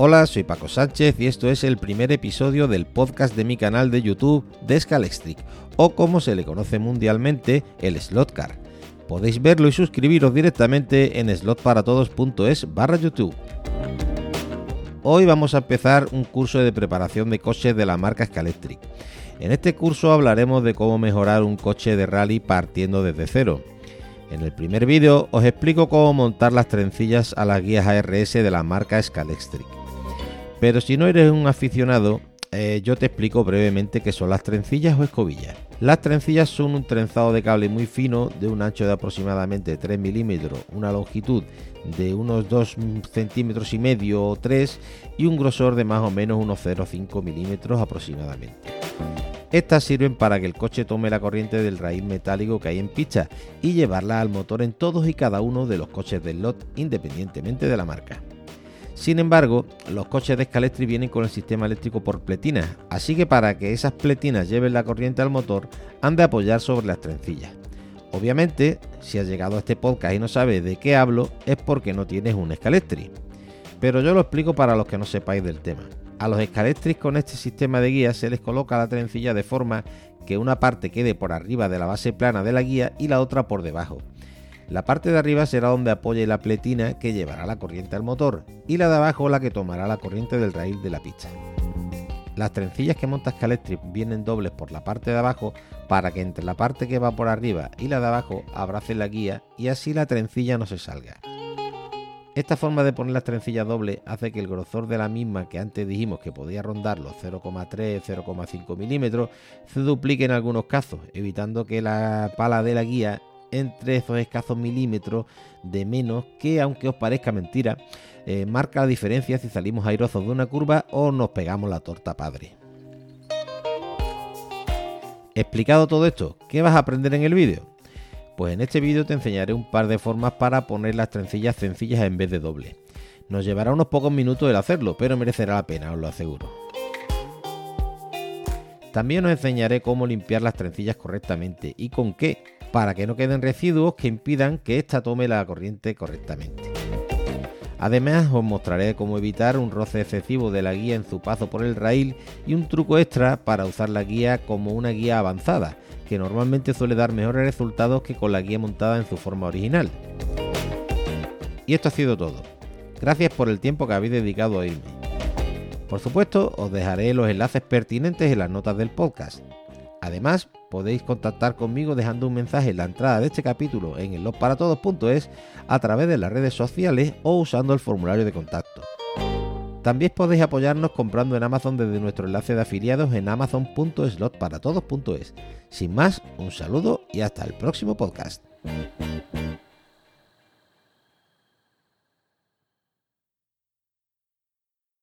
Hola, soy Paco Sánchez y esto es el primer episodio del podcast de mi canal de YouTube de Scalextric, o como se le conoce mundialmente, el Slotcar. Podéis verlo y suscribiros directamente en slotparatodos.es barra YouTube. Hoy vamos a empezar un curso de preparación de coches de la marca Scalextric. En este curso hablaremos de cómo mejorar un coche de rally partiendo desde cero. En el primer vídeo os explico cómo montar las trencillas a las guías ARS de la marca Scalextric. Pero si no eres un aficionado, eh, yo te explico brevemente qué son las trencillas o escobillas. Las trencillas son un trenzado de cable muy fino de un ancho de aproximadamente 3 milímetros, una longitud de unos 2 centímetros y medio o 3 y un grosor de más o menos unos 0,5 milímetros aproximadamente. Estas sirven para que el coche tome la corriente del raíl metálico que hay en pista y llevarla al motor en todos y cada uno de los coches del lot independientemente de la marca. Sin embargo, los coches de Scalestri vienen con el sistema eléctrico por pletinas, así que para que esas pletinas lleven la corriente al motor, han de apoyar sobre las trencillas. Obviamente, si has llegado a este podcast y no sabes de qué hablo, es porque no tienes un Scalestri. Pero yo lo explico para los que no sepáis del tema. A los Scalestri con este sistema de guía se les coloca la trencilla de forma que una parte quede por arriba de la base plana de la guía y la otra por debajo. La parte de arriba será donde apoye la pletina que llevará la corriente al motor y la de abajo la que tomará la corriente del raíl de la pista. Las trencillas que monta Scalextric vienen dobles por la parte de abajo para que entre la parte que va por arriba y la de abajo abrace la guía y así la trencilla no se salga. Esta forma de poner las trencillas dobles hace que el grosor de la misma que antes dijimos que podía rondar los 0,3-0,5 milímetros se duplique en algunos casos, evitando que la pala de la guía entre esos escasos milímetros de menos que, aunque os parezca mentira, eh, marca la diferencia si salimos airosos de una curva o nos pegamos la torta padre. Explicado todo esto, ¿qué vas a aprender en el vídeo? Pues en este vídeo te enseñaré un par de formas para poner las trencillas sencillas en vez de doble. Nos llevará unos pocos minutos el hacerlo, pero merecerá la pena, os lo aseguro. También os enseñaré cómo limpiar las trencillas correctamente y con qué, para que no queden residuos que impidan que ésta tome la corriente correctamente. Además os mostraré cómo evitar un roce excesivo de la guía en su paso por el rail y un truco extra para usar la guía como una guía avanzada, que normalmente suele dar mejores resultados que con la guía montada en su forma original. Y esto ha sido todo. Gracias por el tiempo que habéis dedicado a oírme. Por supuesto, os dejaré los enlaces pertinentes en las notas del podcast. Además, podéis contactar conmigo dejando un mensaje en la entrada de este capítulo en el a través de las redes sociales o usando el formulario de contacto. También podéis apoyarnos comprando en Amazon desde nuestro enlace de afiliados en amazon.slotparatodos.es. Sin más, un saludo y hasta el próximo podcast.